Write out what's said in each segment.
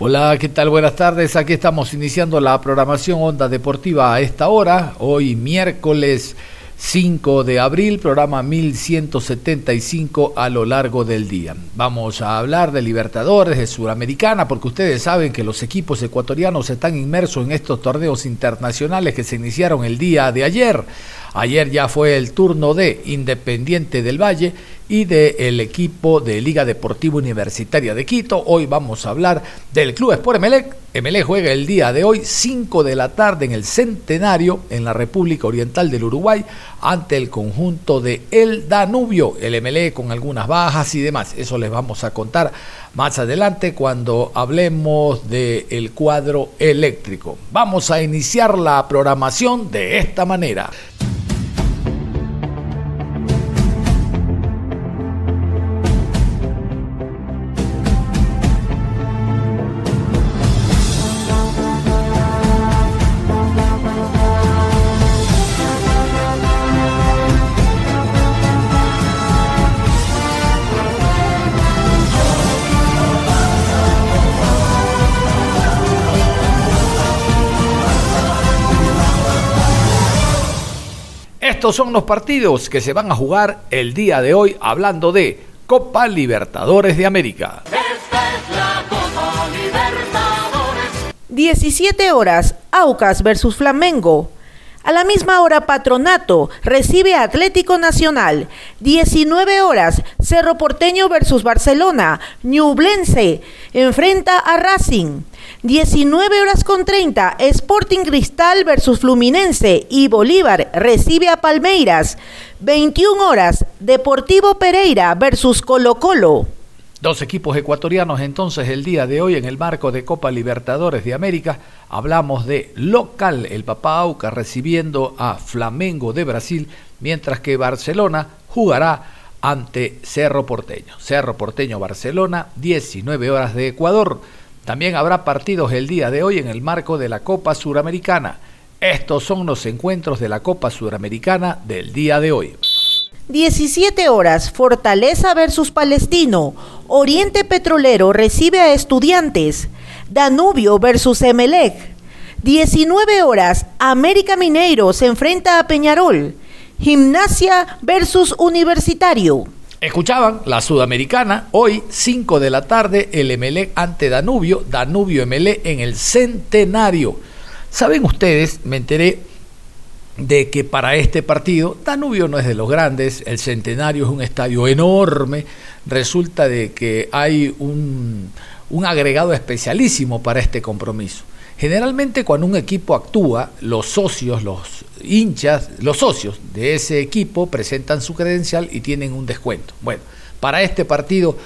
Hola, ¿qué tal? Buenas tardes. Aquí estamos iniciando la programación Onda Deportiva a esta hora, hoy miércoles 5 de abril, programa 1175 a lo largo del día. Vamos a hablar de Libertadores, de Suramericana, porque ustedes saben que los equipos ecuatorianos están inmersos en estos torneos internacionales que se iniciaron el día de ayer. Ayer ya fue el turno de Independiente del Valle y del equipo de Liga Deportiva Universitaria de Quito. Hoy vamos a hablar del Club Sport Emelec. Emelec juega el día de hoy, 5 de la tarde, en el Centenario, en la República Oriental del Uruguay, ante el conjunto de El Danubio. El Emelec con algunas bajas y demás. Eso les vamos a contar más adelante cuando hablemos del cuadro eléctrico. Vamos a iniciar la programación de esta manera. Estos son los partidos que se van a jugar el día de hoy hablando de Copa Libertadores de América. Esta es la Copa Libertadores. 17 horas, Aucas versus Flamengo. A la misma hora, Patronato recibe a Atlético Nacional. 19 horas, Cerro Porteño versus Barcelona. Ñublense enfrenta a Racing. 19 horas con 30, Sporting Cristal versus Fluminense y Bolívar recibe a Palmeiras. 21 horas, Deportivo Pereira versus Colo Colo. Dos equipos ecuatorianos entonces el día de hoy en el marco de Copa Libertadores de América. Hablamos de local, el Papá Auca recibiendo a Flamengo de Brasil, mientras que Barcelona jugará ante Cerro Porteño. Cerro Porteño Barcelona, 19 horas de Ecuador. También habrá partidos el día de hoy en el marco de la Copa Suramericana. Estos son los encuentros de la Copa Suramericana del día de hoy. 17 horas, Fortaleza versus Palestino. Oriente Petrolero recibe a Estudiantes. Danubio versus Emelec. 19 horas, América Mineiro se enfrenta a Peñarol. Gimnasia versus Universitario. Escuchaban la Sudamericana, hoy 5 de la tarde, el Emelec ante Danubio, Danubio Emelec en el Centenario. Saben ustedes, me enteré de que para este partido, Danubio no es de los grandes, el Centenario es un estadio enorme, resulta de que hay un, un agregado especialísimo para este compromiso. Generalmente cuando un equipo actúa, los socios, los hinchas, los socios de ese equipo presentan su credencial y tienen un descuento. Bueno, para este partido,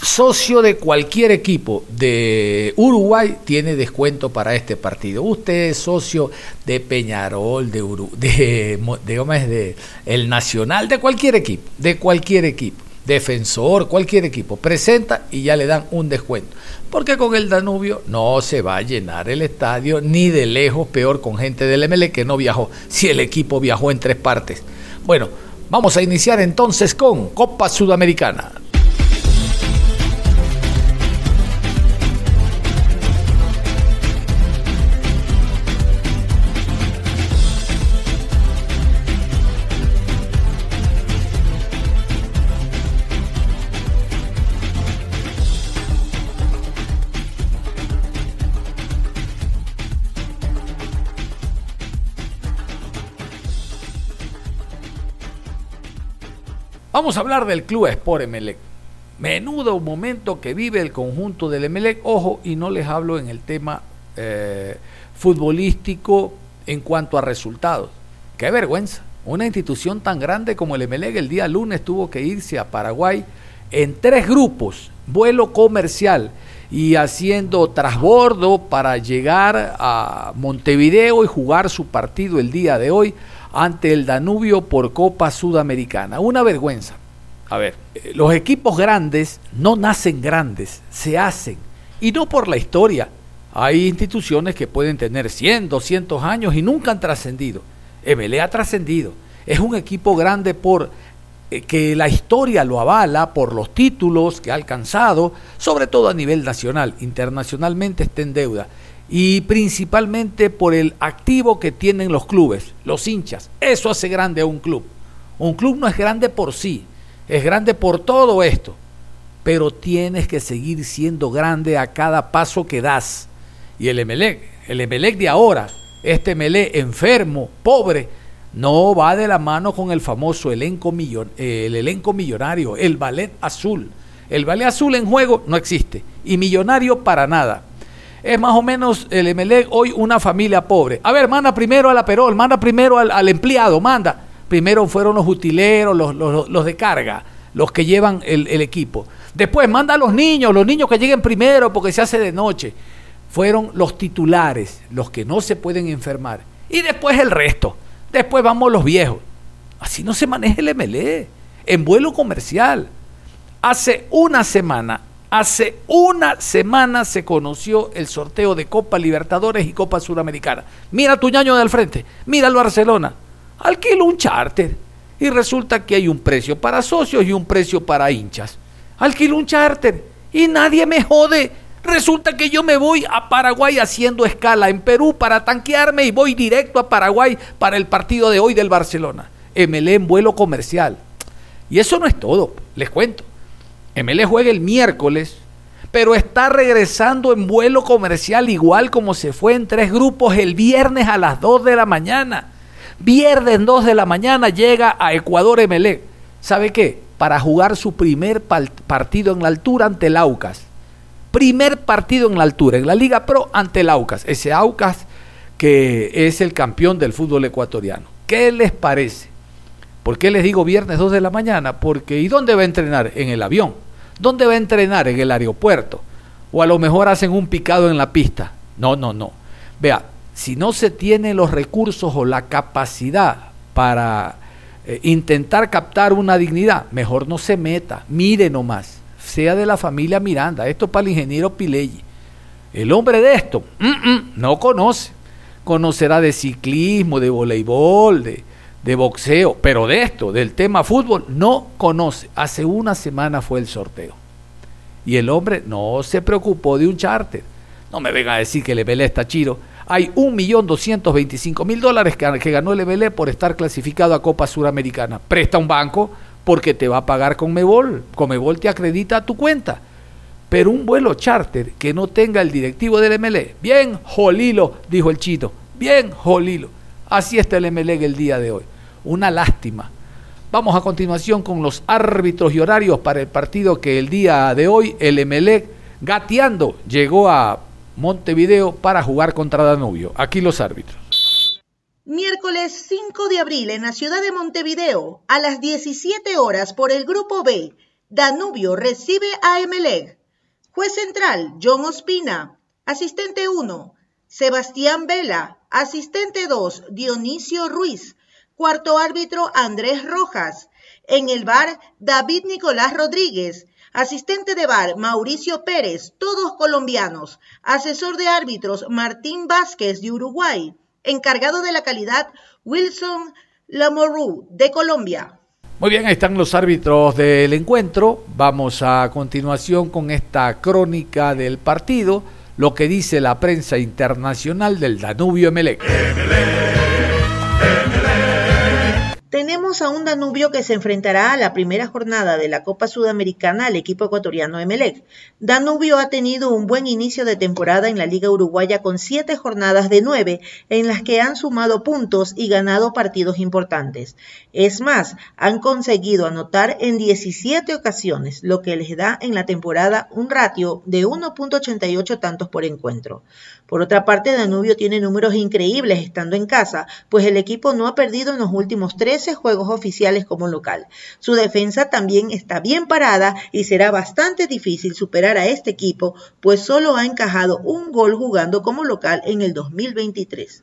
socio de cualquier equipo de Uruguay tiene descuento para este partido. Usted es socio de Peñarol, de, de, de, de el Nacional, de cualquier equipo, de cualquier equipo defensor, cualquier equipo, presenta y ya le dan un descuento. Porque con el Danubio no se va a llenar el estadio ni de lejos, peor con gente del ML que no viajó, si el equipo viajó en tres partes. Bueno, vamos a iniciar entonces con Copa Sudamericana. Vamos a hablar del Club Sport Emelec. Menudo momento que vive el conjunto del Emelec. Ojo, y no les hablo en el tema eh, futbolístico en cuanto a resultados. Qué vergüenza. Una institución tan grande como el Emelec el día lunes tuvo que irse a Paraguay en tres grupos, vuelo comercial y haciendo trasbordo para llegar a Montevideo y jugar su partido el día de hoy ante el Danubio por Copa Sudamericana. Una vergüenza. A ver, eh, los equipos grandes no nacen grandes, se hacen. Y no por la historia. Hay instituciones que pueden tener 100, 200 años y nunca han trascendido. MLE ha trascendido. Es un equipo grande por eh, que la historia lo avala, por los títulos que ha alcanzado, sobre todo a nivel nacional. Internacionalmente está en deuda y principalmente por el activo que tienen los clubes, los hinchas. Eso hace grande a un club. Un club no es grande por sí, es grande por todo esto, pero tienes que seguir siendo grande a cada paso que das. Y el Emelec, el Emelec de ahora, este Emelec enfermo, pobre, no va de la mano con el famoso elenco, millon, el elenco millonario, el ballet azul. El ballet azul en juego no existe y millonario para nada es más o menos el MLE hoy una familia pobre. A ver, manda primero a la Perol, manda primero al, empleado, manda. Primero fueron los utileros, los, de carga, los que llevan el, el, equipo. Después manda a los niños, los niños que lleguen primero porque se hace de noche. Fueron los titulares, los que no se pueden enfermar. Y después el resto. Después vamos los viejos. Así no se maneja el MLE. En vuelo comercial. Hace una semana Hace una semana se conoció el sorteo de Copa Libertadores y Copa Suramericana. Mira tu ñaño de al frente, mira el Barcelona. Alquilo un charter y resulta que hay un precio para socios y un precio para hinchas. Alquilo un charter y nadie me jode. Resulta que yo me voy a Paraguay haciendo escala en Perú para tanquearme y voy directo a Paraguay para el partido de hoy del Barcelona. MLE en vuelo comercial. Y eso no es todo, les cuento. ML juega el miércoles, pero está regresando en vuelo comercial igual como se fue en tres grupos el viernes a las 2 de la mañana. Viernes 2 de la mañana llega a Ecuador ML. ¿Sabe qué? Para jugar su primer partido en la altura ante el Aucas. Primer partido en la altura, en la Liga Pro ante el Aucas. Ese Aucas que es el campeón del fútbol ecuatoriano. ¿Qué les parece? ¿Por qué les digo viernes 2 de la mañana? Porque ¿y dónde va a entrenar? En el avión. ¿Dónde va a entrenar? En el aeropuerto. O a lo mejor hacen un picado en la pista. No, no, no. Vea, si no se tiene los recursos o la capacidad para eh, intentar captar una dignidad, mejor no se meta, mire nomás, sea de la familia Miranda, esto para el ingeniero Pileggi. El hombre de esto, no conoce, conocerá de ciclismo, de voleibol, de, de boxeo, pero de esto, del tema fútbol, no conoce. Hace una semana fue el sorteo. Y el hombre no se preocupó de un charter. No me venga a decir que el Ebelé está chido. Hay 1.225.000 dólares que, ganó el Ebelé por estar clasificado a Copa Suramericana. Presta un banco porque te va a pagar con Mebol. Mebol te acredita a tu cuenta. Pero un vuelo charter que no tenga el directivo del MLE. Bien, jolilo, dijo el chito. Bien, jolilo. Así está el MLE el día de hoy. Una lástima. Vamos a continuación con los árbitros y horarios para el partido que el día de hoy el Emelec gateando llegó a Montevideo para jugar contra Danubio. Aquí los árbitros. Miércoles 5 de abril en la ciudad de Montevideo, a las 17 horas por el Grupo B, Danubio recibe a Emelec. Juez central, John Ospina. Asistente 1, Sebastián Vela. Asistente 2, Dionisio Ruiz. Cuarto árbitro Andrés Rojas. En el bar David Nicolás Rodríguez. Asistente de bar Mauricio Pérez, todos colombianos. Asesor de árbitros Martín Vázquez de Uruguay. Encargado de la calidad Wilson Lamorú de Colombia. Muy bien, ahí están los árbitros del encuentro. Vamos a continuación con esta crónica del partido, lo que dice la prensa internacional del Danubio Emelec. Tenemos a un Danubio que se enfrentará a la primera jornada de la Copa Sudamericana al equipo ecuatoriano Emelec. Danubio ha tenido un buen inicio de temporada en la Liga Uruguaya con siete jornadas de nueve en las que han sumado puntos y ganado partidos importantes. Es más, han conseguido anotar en 17 ocasiones, lo que les da en la temporada un ratio de 1.88 tantos por encuentro. Por otra parte, Danubio tiene números increíbles estando en casa, pues el equipo no ha perdido en los últimos 13 juegos oficiales como local. Su defensa también está bien parada y será bastante difícil superar a este equipo, pues solo ha encajado un gol jugando como local en el 2023.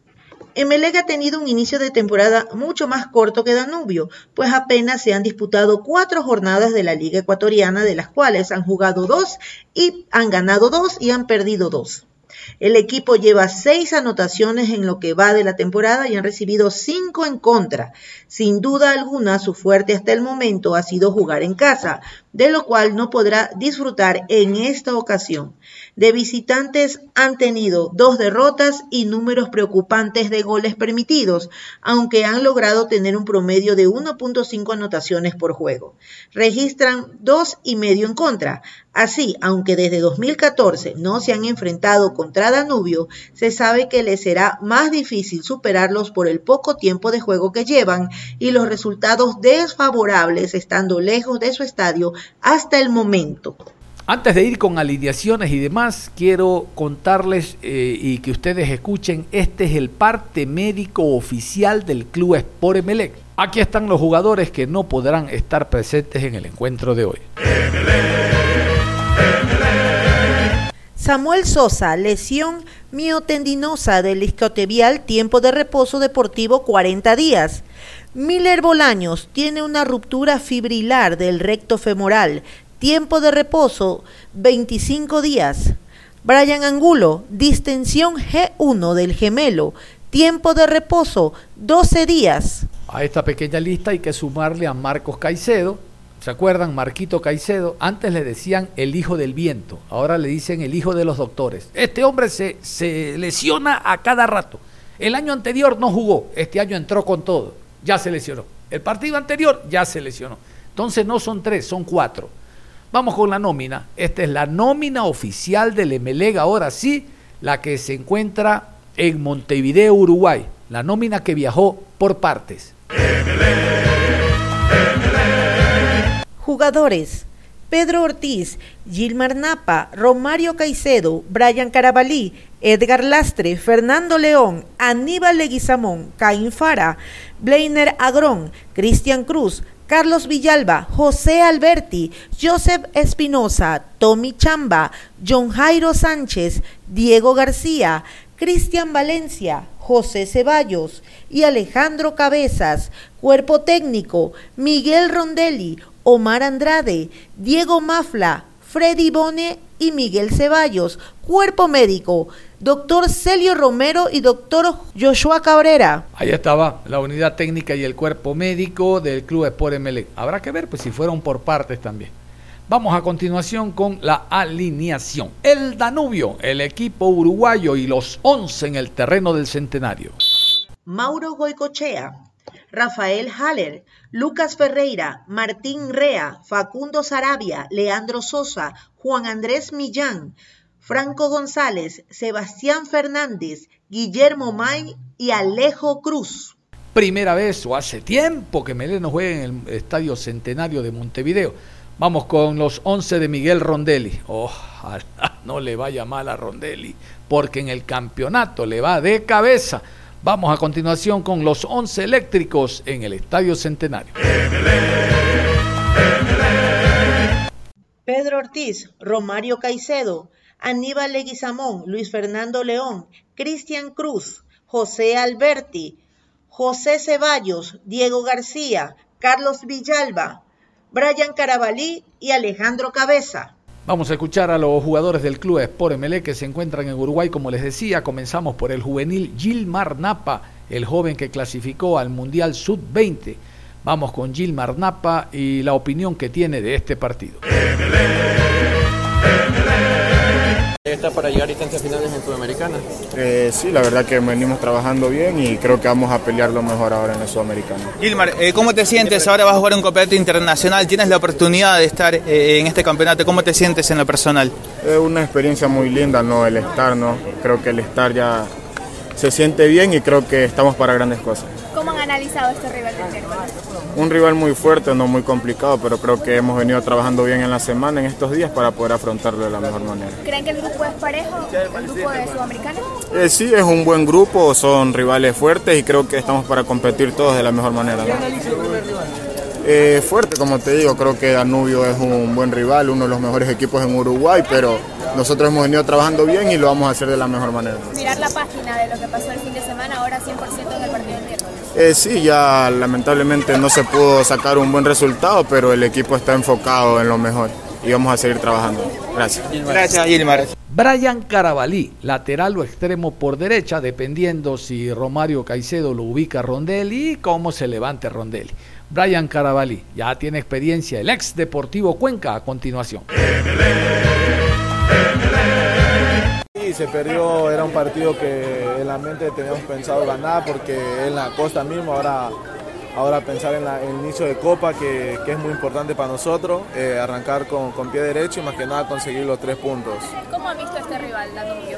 Emelec ha tenido un inicio de temporada mucho más corto que Danubio, pues apenas se han disputado cuatro jornadas de la Liga Ecuatoriana, de las cuales han jugado dos y han ganado dos y han perdido dos. El equipo lleva seis anotaciones en lo que va de la temporada y han recibido cinco en contra. Sin duda alguna, su fuerte hasta el momento ha sido jugar en casa, de lo cual no podrá disfrutar en esta ocasión. De visitantes han tenido dos derrotas y números preocupantes de goles permitidos, aunque han logrado tener un promedio de 1.5 anotaciones por juego. Registran dos y medio en contra. Así, aunque desde 2014 no se han enfrentado contra Danubio, se sabe que les será más difícil superarlos por el poco tiempo de juego que llevan y los resultados desfavorables estando lejos de su estadio hasta el momento. Antes de ir con alineaciones y demás, quiero contarles eh, y que ustedes escuchen, este es el parte médico oficial del Club Sport Emelec. Aquí están los jugadores que no podrán estar presentes en el encuentro de hoy. Samuel Sosa, lesión miotendinosa del isquiotibial, tiempo de reposo deportivo 40 días. Miller Bolaños tiene una ruptura fibrilar del recto femoral, Tiempo de reposo 25 días. Brian Angulo, distensión G1 del gemelo. Tiempo de reposo 12 días. A esta pequeña lista hay que sumarle a Marcos Caicedo. ¿Se acuerdan? Marquito Caicedo. Antes le decían el hijo del viento. Ahora le dicen el hijo de los doctores. Este hombre se, se lesiona a cada rato. El año anterior no jugó. Este año entró con todo. Ya se lesionó. El partido anterior ya se lesionó. Entonces no son tres, son cuatro. Vamos con la nómina. Esta es la nómina oficial del Emelega, ahora sí, la que se encuentra en Montevideo, Uruguay. La nómina que viajó por partes. Jugadores. Pedro Ortiz, Gilmar Napa, Romario Caicedo, Brian Carabalí, Edgar Lastre, Fernando León, Aníbal Leguizamón, Caín Fara, Blainer Agrón, Cristian Cruz, Carlos Villalba, José Alberti, Joseph Espinosa, Tommy Chamba, John Jairo Sánchez, Diego García, Cristian Valencia, José Ceballos y Alejandro Cabezas, Cuerpo Técnico, Miguel Rondelli, Omar Andrade, Diego Mafla, Freddy Bone y Miguel Ceballos. Cuerpo médico, doctor Celio Romero y doctor Joshua Cabrera. Ahí estaba la unidad técnica y el cuerpo médico del Club Sport MLE. Habrá que ver pues si fueron por partes también. Vamos a continuación con la alineación. El Danubio, el equipo uruguayo y los 11 en el terreno del centenario. Mauro Goicochea, Rafael Haller, Lucas Ferreira, Martín Rea, Facundo Sarabia, Leandro Sosa, Juan Andrés Millán, Franco González, Sebastián Fernández, Guillermo May y Alejo Cruz. Primera vez o hace tiempo que Meleno juega en el Estadio Centenario de Montevideo. Vamos con los 11 de Miguel Rondelli. Ojalá no le vaya mal a Rondelli, porque en el campeonato le va de cabeza. Vamos a continuación con los 11 eléctricos en el Estadio Centenario. Pedro Ortiz, Romario Caicedo, Aníbal Leguizamón, Luis Fernando León, Cristian Cruz, José Alberti, José Ceballos, Diego García, Carlos Villalba, Brian Carabalí y Alejandro Cabeza. Vamos a escuchar a los jugadores del club Sport MLE que se encuentran en Uruguay, como les decía. Comenzamos por el juvenil Gilmar Napa, el joven que clasificó al Mundial Sub-20. Vamos con Gilmar Napa y la opinión que tiene de este partido. Meta para llegar a instancias finales en Sudamericana? Eh, sí, la verdad que venimos trabajando bien y creo que vamos a pelear lo mejor ahora en la Sudamericana. Gilmar, eh, ¿cómo te sientes? Ahora vas a jugar un campeonato internacional, tienes la oportunidad de estar eh, en este campeonato, ¿cómo te sientes en lo personal? Es una experiencia muy linda, ¿no? El estar, ¿no? Creo que el estar ya se siente bien y creo que estamos para grandes cosas. ¿Cómo han analizado este rival del miércoles? Un rival muy fuerte, no muy complicado, pero creo que hemos venido trabajando bien en la semana, en estos días, para poder afrontarlo de la mejor manera. ¿Creen que el grupo es parejo, el grupo de Sudamericana? Eh, sí, es un buen grupo, son rivales fuertes y creo que estamos para competir todos de la mejor manera. ¿no? Eh, fuerte, como te digo, creo que Danubio es un buen rival, uno de los mejores equipos en Uruguay, pero nosotros hemos venido trabajando bien y lo vamos a hacer de la mejor manera. Mirar la página de lo que pasó el fin de semana, ahora 100% en el partido. Eh, sí, ya lamentablemente no se pudo sacar un buen resultado, pero el equipo está enfocado en lo mejor y vamos a seguir trabajando. Gracias. Gracias, Gilmar. Brian Carabalí, lateral o extremo por derecha, dependiendo si Romario Caicedo lo ubica a Rondelli y cómo se levante Rondelli. Brian Carabalí, ya tiene experiencia, el ex Deportivo Cuenca a continuación. Sí, se era un partido que en la mente teníamos pensado ganar porque en la costa mismo, ahora, ahora pensar en, el inicio de Copa que, que es muy importante para nosotros, eh, arrancar con, con pie derecho y más que nada conseguir los tres puntos. ¿Cómo han visto este rival, Danubio?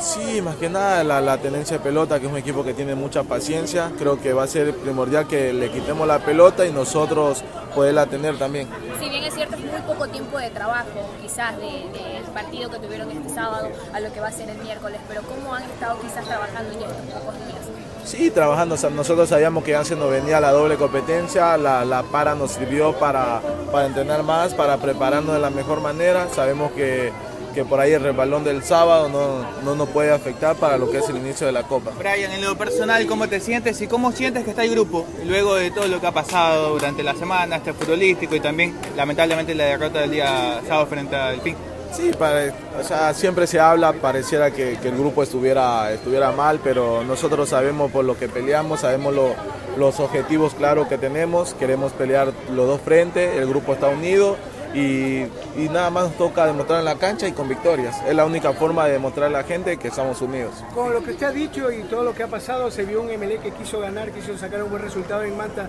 Sí, más que nada la, la tenencia de pelota, que es un equipo que tiene mucha paciencia, creo que va a ser primordial que le quitemos la pelota y nosotros poderla tener también. Si bien es cierto, es muy poco tiempo de trabajo, quizás del partido que tuvieron este sábado a lo que va a ser el miércoles, pero ¿cómo han estado quizás trabajando ya estos pocos días? Sí, trabajando. O sea, nosotros sabíamos que ya se nos venía la doble competencia, la, la para nos sirvió para, para entrenar más, para prepararnos de la mejor manera. Sabemos que, que por ahí el resbalón del sábado no, no nos puede afectar para lo que es el inicio de la Copa. Brian, en lo personal, ¿cómo te sientes y cómo sientes que está el grupo luego de todo lo que ha pasado durante la semana, este futbolístico y también lamentablemente la derrota del día sábado frente al PIN? Sí, pare- o sea, siempre se habla, pareciera que, que el grupo estuviera, estuviera mal, pero nosotros sabemos por lo que peleamos, sabemos lo- los objetivos claros que tenemos, queremos pelear los dos frentes, el grupo está unido y, y nada más nos toca demostrar en la cancha y con victorias. Es la única forma de demostrar a la gente que estamos unidos. Con lo que usted ha dicho y todo lo que ha pasado, se vio un MLE que quiso ganar, quiso sacar un buen resultado en Manta,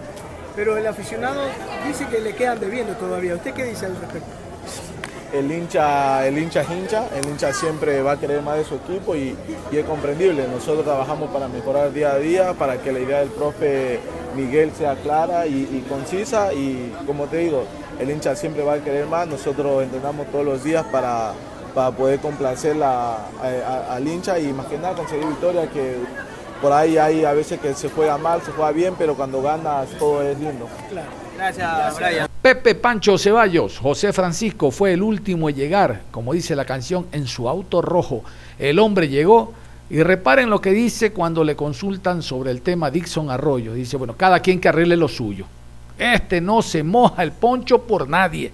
pero el aficionado dice que le quedan debiendo todavía. ¿Usted qué dice al respecto? el hincha, el hincha es hincha, el hincha siempre va a querer más de su equipo y, y es comprendible. Nosotros trabajamos para mejorar día a día, para que la idea del profe Miguel sea clara y, y concisa y como te digo, el hincha siempre va a querer más. Nosotros entrenamos todos los días para, para poder complacer la- a- a- al hincha y más que nada conseguir victoria que por ahí hay a veces que se juega mal, se juega bien, pero cuando ganas todo es lindo. Gracias, Brian. Pepe Pancho Ceballos, José Francisco fue el último en llegar, como dice la canción, en su auto rojo. El hombre llegó y reparen lo que dice cuando le consultan sobre el tema Dixon Arroyo. Dice, bueno, cada quien que arregle lo suyo. Este no se moja el poncho por nadie,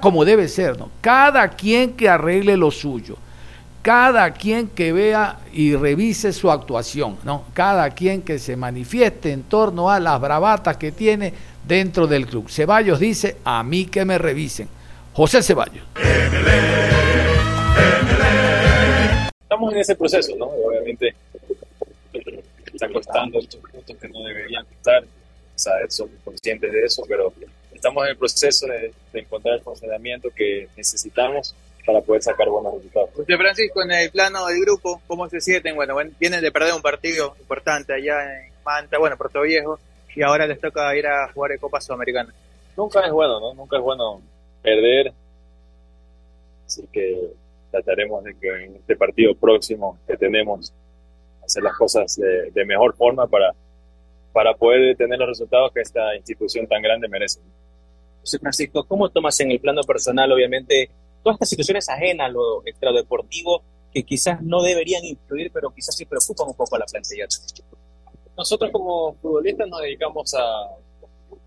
como debe ser, ¿no? Cada quien que arregle lo suyo. Cada quien que vea y revise su actuación, ¿no? Cada quien que se manifieste en torno a las bravatas que tiene dentro del club. Ceballos dice, a mí que me revisen. José Ceballos. Estamos en ese proceso, ¿no? Obviamente está costando estos puntos que no deberían estar, sea, somos conscientes de eso, pero estamos en el proceso de, de encontrar el funcionamiento que necesitamos para poder sacar buenos resultados. José Francisco, en el plano del grupo, ¿cómo se sienten? Bueno, vienen de perder un partido importante allá en Manta, bueno, Puerto Viejo, y ahora les toca ir a jugar en Copa Sudamericana. Nunca es bueno, ¿no? Nunca es bueno perder, así que trataremos de que en este partido próximo que tenemos hacer las cosas de, de mejor forma para, para poder tener los resultados que esta institución tan grande merece. José Francisco, ¿cómo tomas en el plano personal, obviamente, todas estas situaciones ajenas a lo extradeportivo que quizás no deberían influir, pero quizás sí preocupan un poco a la plantilla? Nosotros como futbolistas nos dedicamos a,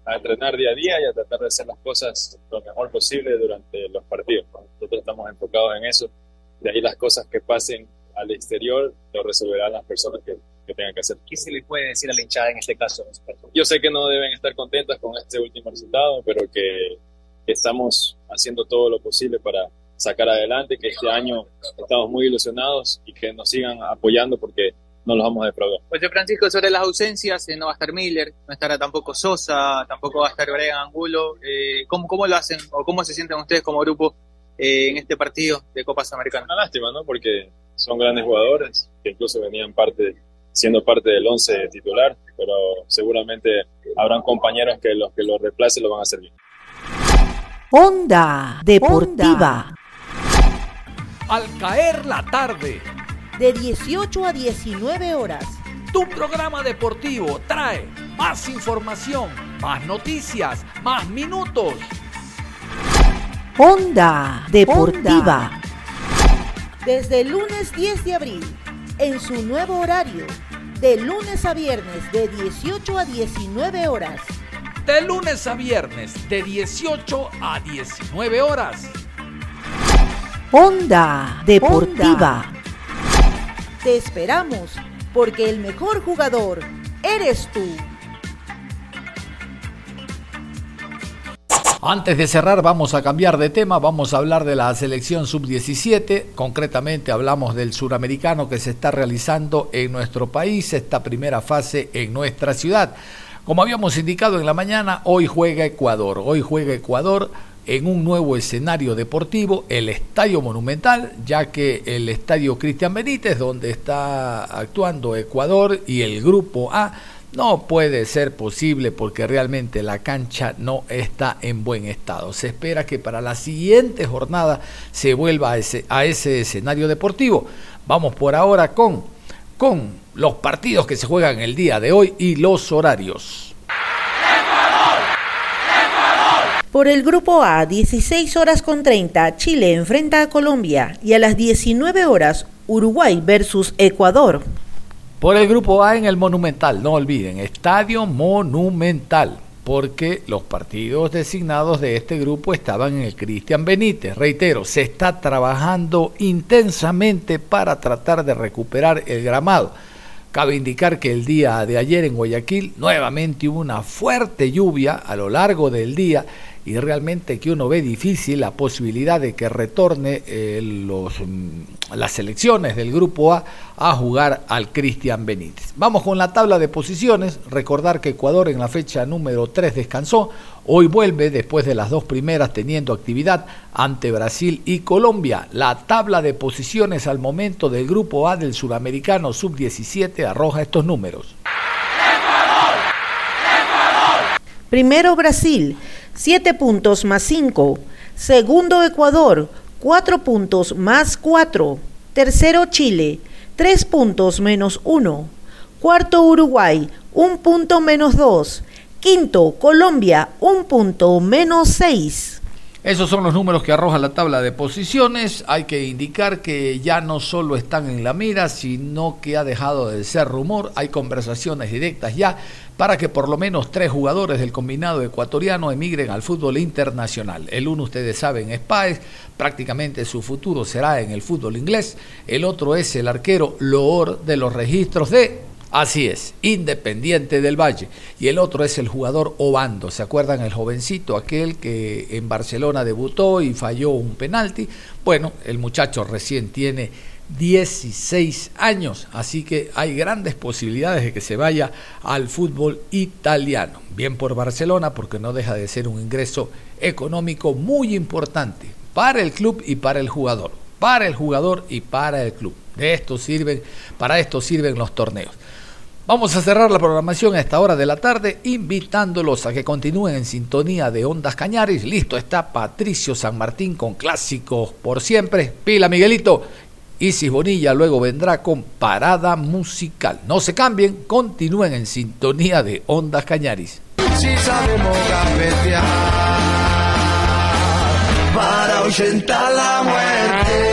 a entrenar día a día y a tratar de hacer las cosas lo mejor posible durante los partidos. Nosotros estamos enfocados en eso. De ahí las cosas que pasen al exterior lo resolverán las personas que, que tengan que hacer. ¿Qué se le puede decir a la hinchada en este caso? Yo sé que no deben estar contentas con este último resultado, pero que, estamos haciendo todo lo posible para, sacar adelante, que este año estamos muy ilusionados y que nos sigan apoyando porque no los vamos a defraudar. José Francisco, sobre las ausencias, eh, no va a estar Miller, no estará tampoco Sosa, tampoco va a estar Brian Angulo. Eh, ¿cómo, ¿Cómo lo hacen o cómo se sienten ustedes como grupo eh, en este partido de Copas Americanas? Una lástima, ¿no? Porque son grandes jugadores que incluso venían parte siendo parte del once titular, pero seguramente habrán compañeros que los que lo reemplacen lo van a hacer bien. Onda Deportiva. Al caer la tarde, de 18 a 19 horas. Tu programa deportivo trae más información, más noticias, más minutos. Onda Deportiva. Desde el lunes 10 de abril, en su nuevo horario, de lunes a viernes de 18 a 19 horas. De lunes a viernes de 18 a 19 horas. Onda Deportiva. Te esperamos, porque el mejor jugador eres tú. Antes de cerrar vamos a cambiar de tema, vamos a hablar de la selección sub-17, concretamente hablamos del suramericano que se está realizando en nuestro país, esta primera fase en nuestra ciudad. Como habíamos indicado en la mañana, hoy juega Ecuador, hoy juega Ecuador en un nuevo escenario deportivo, el Estadio Monumental, ya que el Estadio Cristian Benítez, donde está actuando Ecuador y el Grupo A, no puede ser posible porque realmente la cancha no está en buen estado. Se espera que para la siguiente jornada se vuelva a ese, escenario deportivo. Vamos por ahora con, con los partidos que se juegan el día de hoy y los horarios. Por el grupo A, 16 horas con 30, Chile enfrenta a Colombia y a las 19 horas, Uruguay versus Ecuador. Por el grupo A en el Monumental, no olviden, Estadio Monumental, porque los partidos designados de este grupo estaban en el Cristian Benítez. Reitero, se está trabajando intensamente para tratar de recuperar el gramado. Cabe indicar que el día de ayer en Guayaquil nuevamente hubo una fuerte lluvia a lo largo del día y realmente que uno ve difícil la posibilidad de que retorne eh, los, mm, las selecciones del grupo A a jugar al Cristian Benítez. Vamos con la tabla de posiciones, recordar que Ecuador en la fecha número 3 descansó, hoy vuelve después de las dos primeras teniendo actividad ante Brasil y Colombia. La tabla de posiciones al momento del grupo A del sudamericano sub-17 arroja estos números. Primero Brasil, 7 puntos más 5. Segundo Ecuador, 4 puntos más 4. Tercero Chile, 3 puntos menos 1. Cuarto Uruguay, 1 punto menos 2. Quinto Colombia, 1 punto menos 6. Esos son los números que arroja la tabla de posiciones. Hay que indicar que ya no solo están en la mira, sino que ha dejado de ser rumor. Hay conversaciones directas ya para que por lo menos tres jugadores del combinado ecuatoriano emigren al fútbol internacional. El uno, ustedes saben, es Páez, prácticamente su futuro será en el fútbol inglés. El otro es el arquero Loor de los registros de Así es, Independiente del Valle. Y el otro es el jugador Obando. ¿Se acuerdan el jovencito, aquel que en Barcelona debutó y falló un penalti? Bueno, el muchacho recién tiene 16 años, así que hay grandes posibilidades de que se vaya al fútbol italiano. Bien por Barcelona, porque no deja de ser un ingreso económico muy importante para el club y para el jugador. Para el jugador y para el club. De esto sirven, para esto sirven los torneos. Vamos a cerrar la programación a esta hora de la tarde, invitándolos a que continúen en sintonía de Ondas Cañaris. Listo está Patricio San Martín con clásicos por siempre. Pila Miguelito. Isis Bonilla luego vendrá con parada musical. No se cambien, continúen en sintonía de Ondas Cañaris. Si sabemos para la muerte.